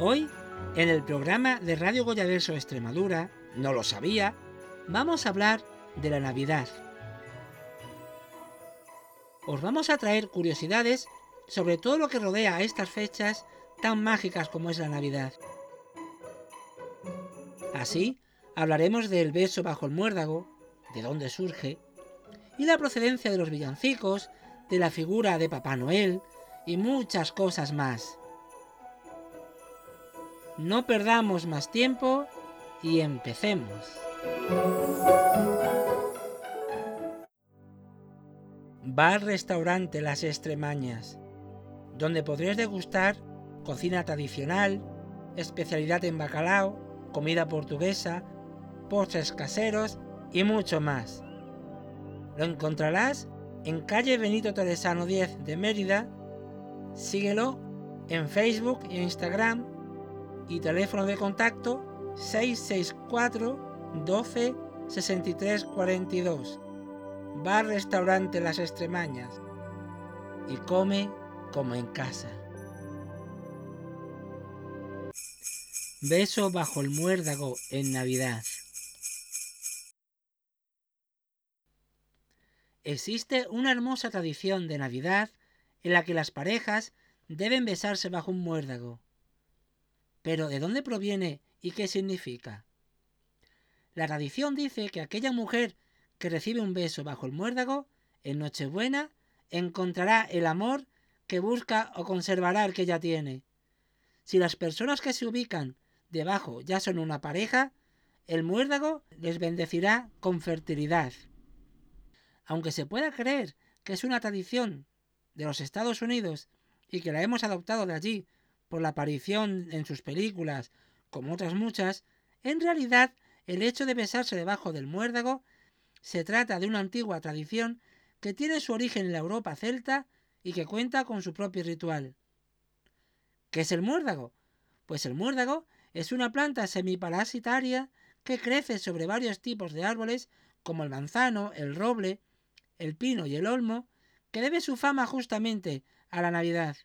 Hoy, en el programa de Radio Goyaverso Extremadura, no lo sabía, vamos a hablar de la Navidad. Os vamos a traer curiosidades sobre todo lo que rodea a estas fechas tan mágicas como es la Navidad. Así, hablaremos del beso bajo el muérdago, de dónde surge, y la procedencia de los villancicos, de la figura de Papá Noel y muchas cosas más. No perdamos más tiempo y empecemos. Bar Restaurante Las Extremañas, donde podréis degustar cocina tradicional, especialidad en bacalao, comida portuguesa, postres caseros y mucho más. Lo encontrarás en calle Benito Toresano 10 de Mérida. Síguelo en Facebook e Instagram y teléfono de contacto 664 12 63 42. Bar Restaurante Las Extremañas. Y come como en casa. Beso bajo el muérdago en Navidad. Existe una hermosa tradición de Navidad en la que las parejas deben besarse bajo un muérdago. Pero ¿de dónde proviene y qué significa? La tradición dice que aquella mujer que recibe un beso bajo el muérdago, en Nochebuena, encontrará el amor que busca o conservará el que ya tiene. Si las personas que se ubican debajo ya son una pareja, el muérdago les bendecirá con fertilidad. Aunque se pueda creer que es una tradición de los Estados Unidos y que la hemos adoptado de allí por la aparición en sus películas, como otras muchas, en realidad el hecho de besarse debajo del muérdago se trata de una antigua tradición que tiene su origen en la Europa celta y que cuenta con su propio ritual. ¿Qué es el muérdago? Pues el muérdago es una planta semiparasitaria que crece sobre varios tipos de árboles como el manzano, el roble, el pino y el olmo, que debe su fama justamente a la Navidad.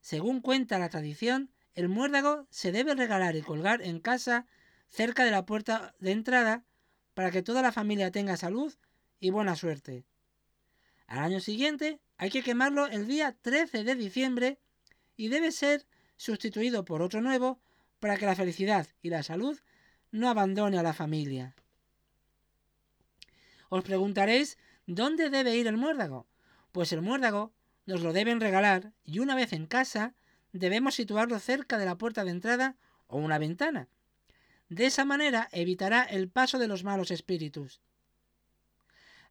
Según cuenta la tradición, el muérdago se debe regalar y colgar en casa cerca de la puerta de entrada para que toda la familia tenga salud y buena suerte. Al año siguiente hay que quemarlo el día 13 de diciembre y debe ser sustituido por otro nuevo para que la felicidad y la salud no abandone a la familia. Os preguntaréis dónde debe ir el muérdago. Pues el muérdago nos lo deben regalar y una vez en casa debemos situarlo cerca de la puerta de entrada o una ventana. De esa manera evitará el paso de los malos espíritus.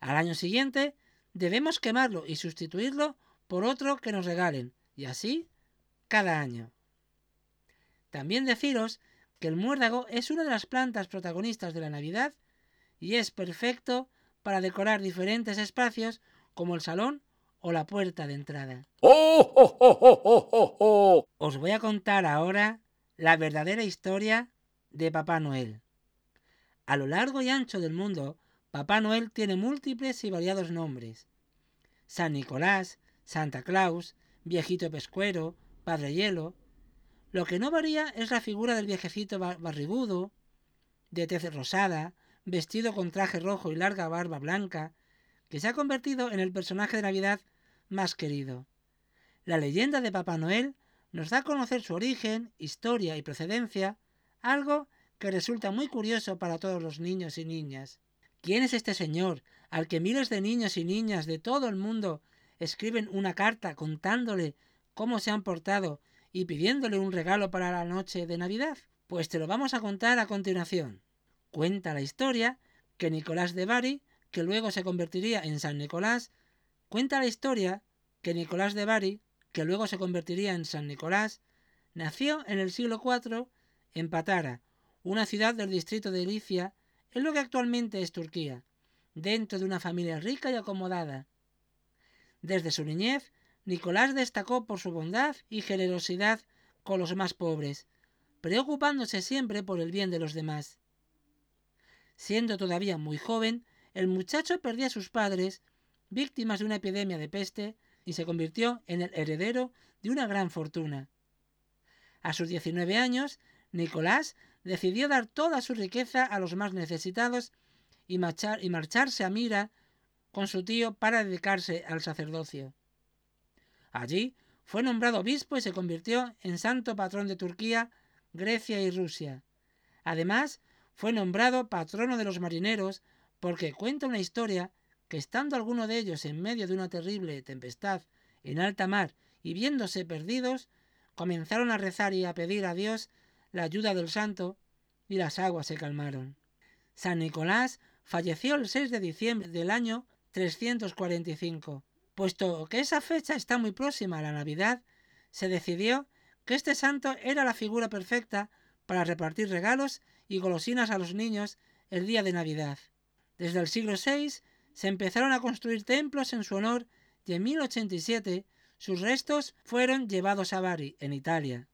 Al año siguiente debemos quemarlo y sustituirlo por otro que nos regalen, y así cada año. También deciros que el muérdago es una de las plantas protagonistas de la Navidad y es perfecto para decorar diferentes espacios como el salón o la puerta de entrada. ¡Oh, oh, oh, Os voy a contar ahora la verdadera historia de Papá Noel. A lo largo y ancho del mundo, Papá Noel tiene múltiples y variados nombres. San Nicolás, Santa Claus, Viejito Pescuero, Padre Hielo. Lo que no varía es la figura del viejecito barrigudo, de tez rosada, vestido con traje rojo y larga barba blanca, que se ha convertido en el personaje de Navidad más querido. La leyenda de Papá Noel nos da a conocer su origen, historia y procedencia, algo que resulta muy curioso para todos los niños y niñas. ¿Quién es este señor al que miles de niños y niñas de todo el mundo escriben una carta contándole cómo se han portado y pidiéndole un regalo para la noche de Navidad? Pues te lo vamos a contar a continuación. Cuenta la historia que Nicolás de Bari que luego se convertiría en San Nicolás, Cuenta la historia que Nicolás de Bari, que luego se convertiría en San Nicolás, nació en el siglo IV en Patara, una ciudad del distrito de Licia, en lo que actualmente es Turquía, dentro de una familia rica y acomodada. Desde su niñez, Nicolás destacó por su bondad y generosidad con los más pobres, preocupándose siempre por el bien de los demás. Siendo todavía muy joven, el muchacho perdió a sus padres, víctimas de una epidemia de peste, y se convirtió en el heredero de una gran fortuna. A sus 19 años, Nicolás decidió dar toda su riqueza a los más necesitados y, y marcharse a Mira con su tío para dedicarse al sacerdocio. Allí fue nombrado obispo y se convirtió en santo patrón de Turquía, Grecia y Rusia. Además, fue nombrado patrono de los marineros porque cuenta una historia que estando alguno de ellos en medio de una terrible tempestad en alta mar y viéndose perdidos, comenzaron a rezar y a pedir a Dios la ayuda del santo y las aguas se calmaron. San Nicolás falleció el 6 de diciembre del año 345. Puesto que esa fecha está muy próxima a la Navidad, se decidió que este santo era la figura perfecta para repartir regalos y golosinas a los niños el día de Navidad. Desde el siglo VI se empezaron a construir templos en su honor y en 1087 sus restos fueron llevados a Bari, en Italia.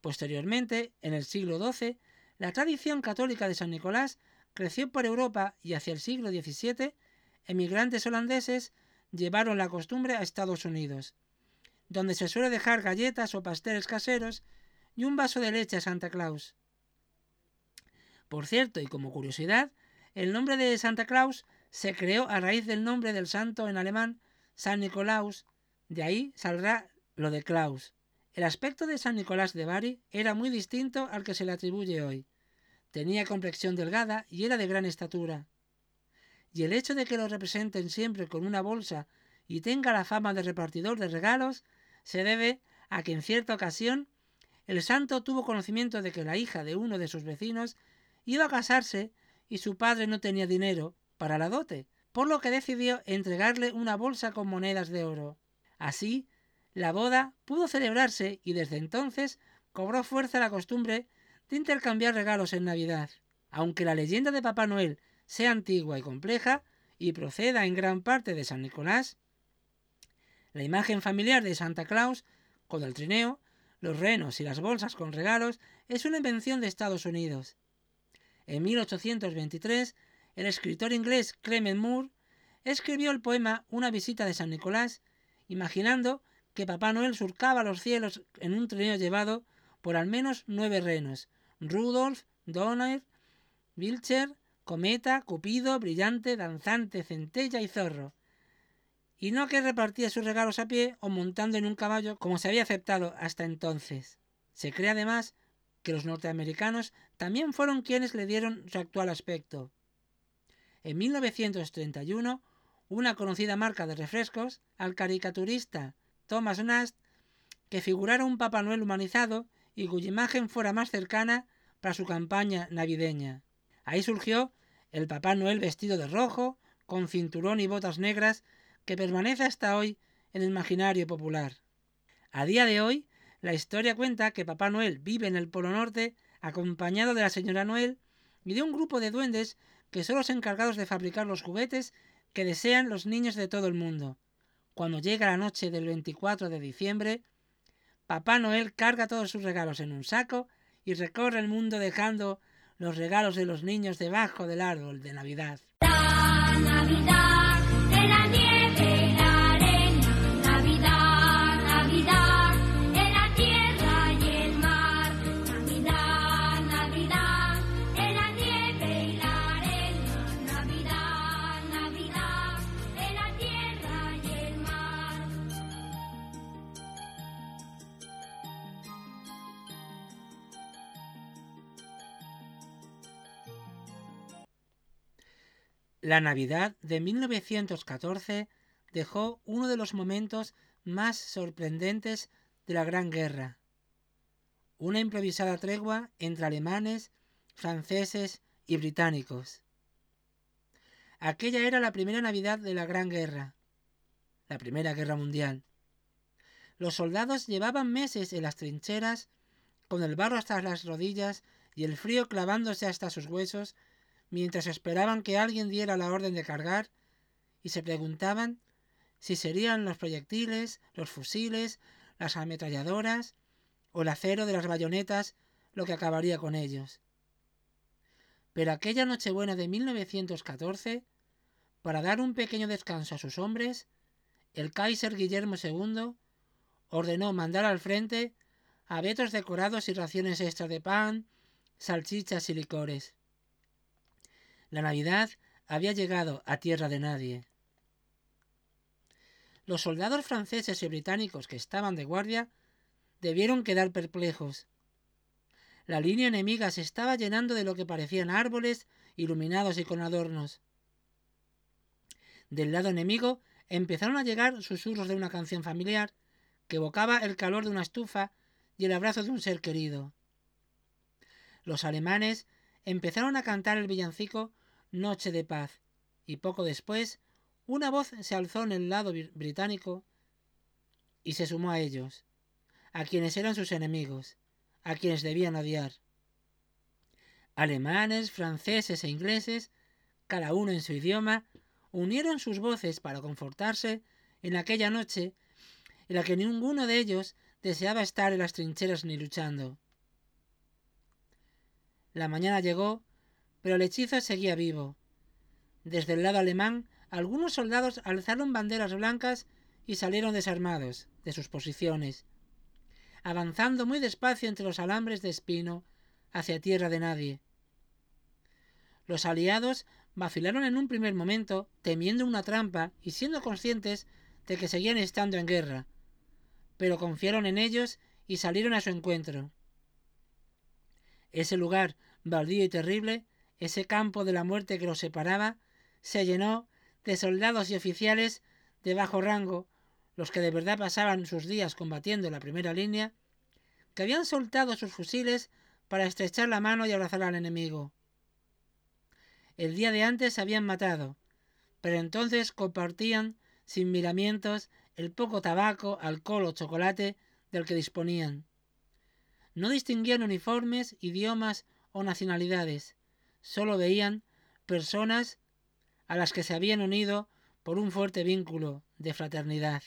Posteriormente, en el siglo XII, la tradición católica de San Nicolás creció por Europa y hacia el siglo XVII, emigrantes holandeses llevaron la costumbre a Estados Unidos, donde se suele dejar galletas o pasteles caseros y un vaso de leche a Santa Claus. Por cierto, y como curiosidad, el nombre de Santa Claus se creó a raíz del nombre del santo en alemán San Nicolaus, de ahí saldrá lo de Klaus. El aspecto de San Nicolás de Bari era muy distinto al que se le atribuye hoy. Tenía complexión delgada y era de gran estatura. Y el hecho de que lo representen siempre con una bolsa y tenga la fama de repartidor de regalos se debe a que en cierta ocasión el santo tuvo conocimiento de que la hija de uno de sus vecinos iba a casarse y su padre no tenía dinero para la dote, por lo que decidió entregarle una bolsa con monedas de oro. Así, la boda pudo celebrarse y desde entonces cobró fuerza la costumbre de intercambiar regalos en Navidad. Aunque la leyenda de Papá Noel sea antigua y compleja y proceda en gran parte de San Nicolás, la imagen familiar de Santa Claus, con el trineo, los renos y las bolsas con regalos, es una invención de Estados Unidos. En 1823, el escritor inglés Clement Moore escribió el poema Una visita de San Nicolás, imaginando que Papá Noel surcaba los cielos en un trineo llevado por al menos nueve renos: Rudolf, Donner, Wilcher, Cometa, Cupido, Brillante, Danzante, Centella y Zorro. Y no que repartía sus regalos a pie o montando en un caballo como se había aceptado hasta entonces. Se cree además que los norteamericanos también fueron quienes le dieron su actual aspecto. En 1931, una conocida marca de refrescos, al caricaturista Thomas Nast, que figurara un Papá Noel humanizado y cuya imagen fuera más cercana para su campaña navideña. Ahí surgió el Papá Noel vestido de rojo, con cinturón y botas negras, que permanece hasta hoy en el imaginario popular. A día de hoy, la historia cuenta que Papá Noel vive en el Polo Norte acompañado de la señora Noel y de un grupo de duendes que son los encargados de fabricar los juguetes que desean los niños de todo el mundo. Cuando llega la noche del 24 de diciembre, Papá Noel carga todos sus regalos en un saco y recorre el mundo dejando los regalos de los niños debajo del árbol de Navidad. Navidad de 1914 dejó uno de los momentos más sorprendentes de la Gran Guerra. Una improvisada tregua entre alemanes, franceses y británicos. Aquella era la primera Navidad de la Gran Guerra. la Primera Guerra Mundial. Los soldados llevaban meses en las trincheras, con el barro hasta las rodillas y el frío clavándose hasta sus huesos, mientras esperaban que alguien diera la orden de cargar, y se preguntaban si serían los proyectiles, los fusiles, las ametralladoras o el acero de las bayonetas lo que acabaría con ellos. Pero aquella Nochebuena de 1914, para dar un pequeño descanso a sus hombres, el Kaiser Guillermo II ordenó mandar al frente abetos decorados y raciones extras de pan, salchichas y licores. La Navidad había llegado a tierra de nadie. Los soldados franceses y británicos que estaban de guardia debieron quedar perplejos. La línea enemiga se estaba llenando de lo que parecían árboles iluminados y con adornos. Del lado enemigo empezaron a llegar susurros de una canción familiar que evocaba el calor de una estufa y el abrazo de un ser querido. Los alemanes empezaron a cantar el villancico Noche de paz, y poco después una voz se alzó en el lado británico y se sumó a ellos, a quienes eran sus enemigos, a quienes debían odiar. Alemanes, franceses e ingleses, cada uno en su idioma, unieron sus voces para confortarse en aquella noche en la que ninguno de ellos deseaba estar en las trincheras ni luchando. La mañana llegó, pero el hechizo seguía vivo. Desde el lado alemán, algunos soldados alzaron banderas blancas y salieron desarmados de sus posiciones, avanzando muy despacio entre los alambres de espino hacia tierra de nadie. Los aliados vacilaron en un primer momento, temiendo una trampa y siendo conscientes de que seguían estando en guerra, pero confiaron en ellos y salieron a su encuentro. Ese lugar baldío y terrible, ese campo de la muerte que los separaba, se llenó de soldados y oficiales de bajo rango, los que de verdad pasaban sus días combatiendo en la primera línea, que habían soltado sus fusiles para estrechar la mano y abrazar al enemigo. El día de antes se habían matado, pero entonces compartían sin miramientos el poco tabaco, alcohol o chocolate del que disponían. No distinguían uniformes, idiomas o nacionalidades, solo veían personas a las que se habían unido por un fuerte vínculo de fraternidad.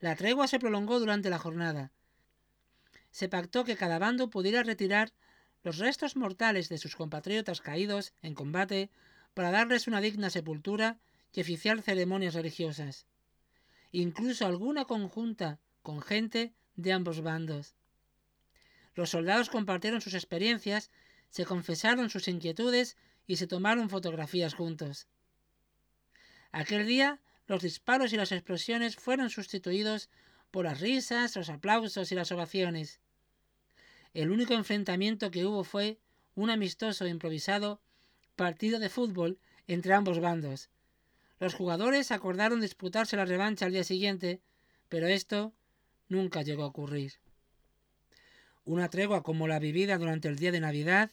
La tregua se prolongó durante la jornada. Se pactó que cada bando pudiera retirar los restos mortales de sus compatriotas caídos en combate para darles una digna sepultura y oficiar ceremonias religiosas incluso alguna conjunta con gente de ambos bandos. Los soldados compartieron sus experiencias, se confesaron sus inquietudes y se tomaron fotografías juntos. Aquel día los disparos y las explosiones fueron sustituidos por las risas, los aplausos y las ovaciones. El único enfrentamiento que hubo fue un amistoso improvisado partido de fútbol entre ambos bandos, los jugadores acordaron disputarse la revancha al día siguiente, pero esto nunca llegó a ocurrir. Una tregua como la vivida durante el día de Navidad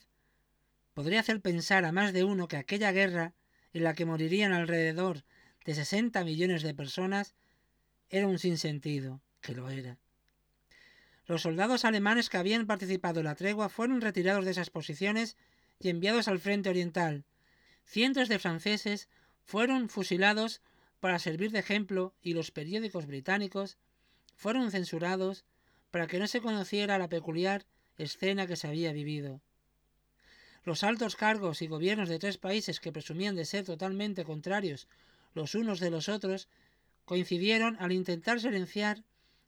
podría hacer pensar a más de uno que aquella guerra, en la que morirían alrededor de 60 millones de personas, era un sinsentido, que lo era. Los soldados alemanes que habían participado en la tregua fueron retirados de esas posiciones y enviados al frente oriental. Cientos de franceses fueron fusilados para servir de ejemplo y los periódicos británicos fueron censurados para que no se conociera la peculiar escena que se había vivido. Los altos cargos y gobiernos de tres países que presumían de ser totalmente contrarios los unos de los otros coincidieron al intentar silenciar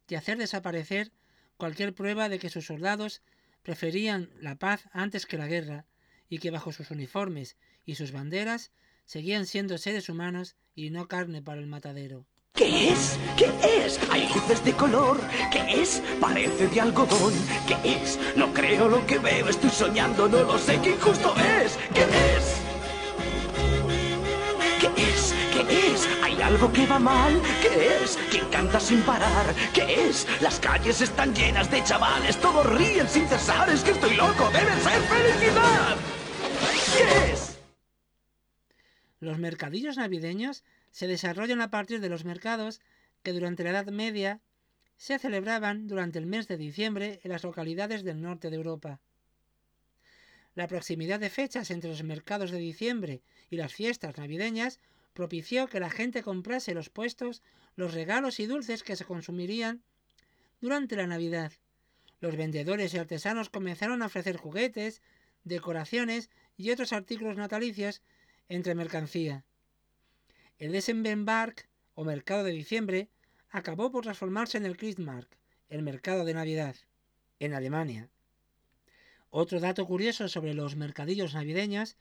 y hacer desaparecer cualquier prueba de que sus soldados preferían la paz antes que la guerra y que bajo sus uniformes y sus banderas seguían siendo seres humanos y no carne para el matadero. ¿Qué es? ¿Qué es? Hay luces de color. ¿Qué es? Parece de algodón. ¿Qué es? No creo lo que veo. Estoy soñando, no lo sé. ¿Qué injusto es? ¿Qué es? ¿Qué es? ¿Qué es? ¿Hay algo que va mal? ¿Qué es? ¿Quién canta sin parar? ¿Qué es? Las calles están llenas de chavales. Todos ríen sin cesar. Es que estoy loco. Debe ser felicidad. ¿Qué es? Los mercadillos navideños se desarrollan a partir de los mercados que durante la Edad Media se celebraban durante el mes de diciembre en las localidades del norte de Europa. La proximidad de fechas entre los mercados de diciembre y las fiestas navideñas propició que la gente comprase los puestos los regalos y dulces que se consumirían durante la Navidad. Los vendedores y artesanos comenzaron a ofrecer juguetes, decoraciones y otros artículos natalicios entre mercancía. El Desembark o mercado de diciembre acabó por transformarse en el Christmarkt, el mercado de Navidad, en Alemania. Otro dato curioso sobre los mercadillos navideños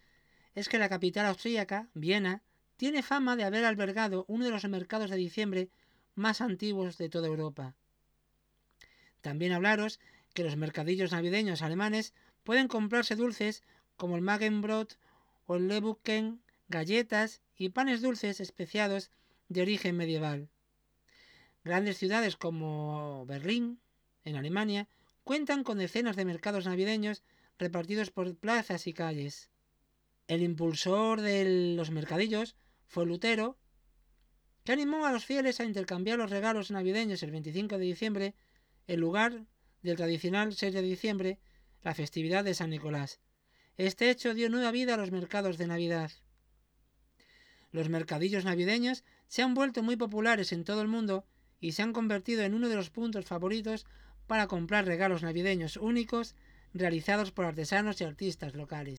es que la capital austríaca, Viena, tiene fama de haber albergado uno de los mercados de diciembre más antiguos de toda Europa. También hablaros que los mercadillos navideños alemanes pueden comprarse dulces como el Magenbrot o el Lebuken, galletas y panes dulces especiados de origen medieval. Grandes ciudades como Berlín, en Alemania, cuentan con decenas de mercados navideños repartidos por plazas y calles. El impulsor de los mercadillos fue Lutero, que animó a los fieles a intercambiar los regalos navideños el 25 de diciembre en lugar del tradicional 6 de diciembre, la festividad de San Nicolás. Este hecho dio nueva vida a los mercados de Navidad. Los mercadillos navideños se han vuelto muy populares en todo el mundo y se han convertido en uno de los puntos favoritos para comprar regalos navideños únicos realizados por artesanos y artistas locales.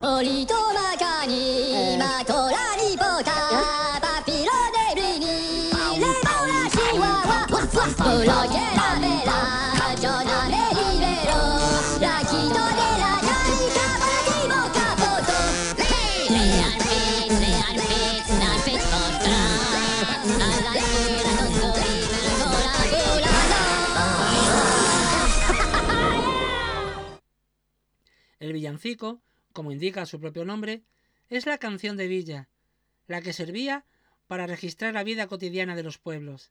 El villancico, como indica su propio nombre, es la canción de villa, la que servía para registrar la vida cotidiana de los pueblos.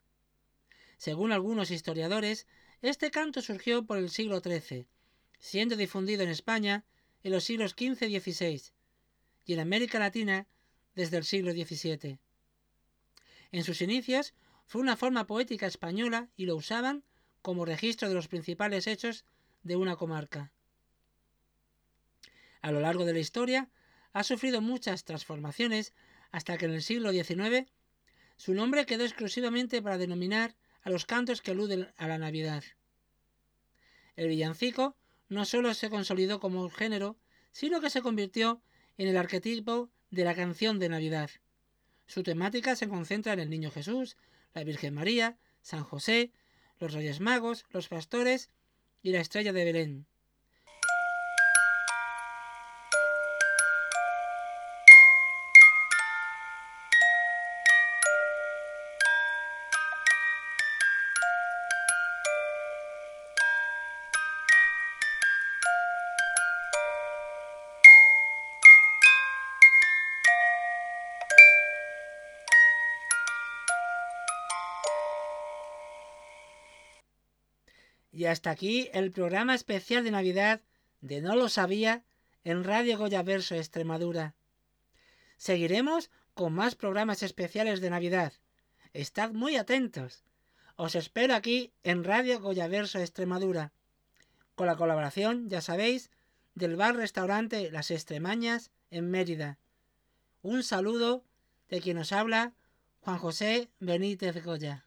Según algunos historiadores, este canto surgió por el siglo XIII, siendo difundido en España en los siglos XV y XVI, y en América Latina desde el siglo XVII. En sus inicios fue una forma poética española y lo usaban como registro de los principales hechos de una comarca a lo largo de la historia, ha sufrido muchas transformaciones hasta que en el siglo XIX su nombre quedó exclusivamente para denominar a los cantos que aluden a la Navidad. El villancico no solo se consolidó como género, sino que se convirtió en el arquetipo de la canción de Navidad. Su temática se concentra en el Niño Jesús, la Virgen María, San José, los Reyes Magos, los pastores y la estrella de Belén. Y hasta aquí el programa especial de Navidad de No lo sabía en Radio Goya Verso Extremadura. Seguiremos con más programas especiales de Navidad. Estad muy atentos. Os espero aquí en Radio Goya Verso Extremadura, con la colaboración, ya sabéis, del bar restaurante Las Extremañas en Mérida. Un saludo de quien os habla, Juan José Benítez Goya.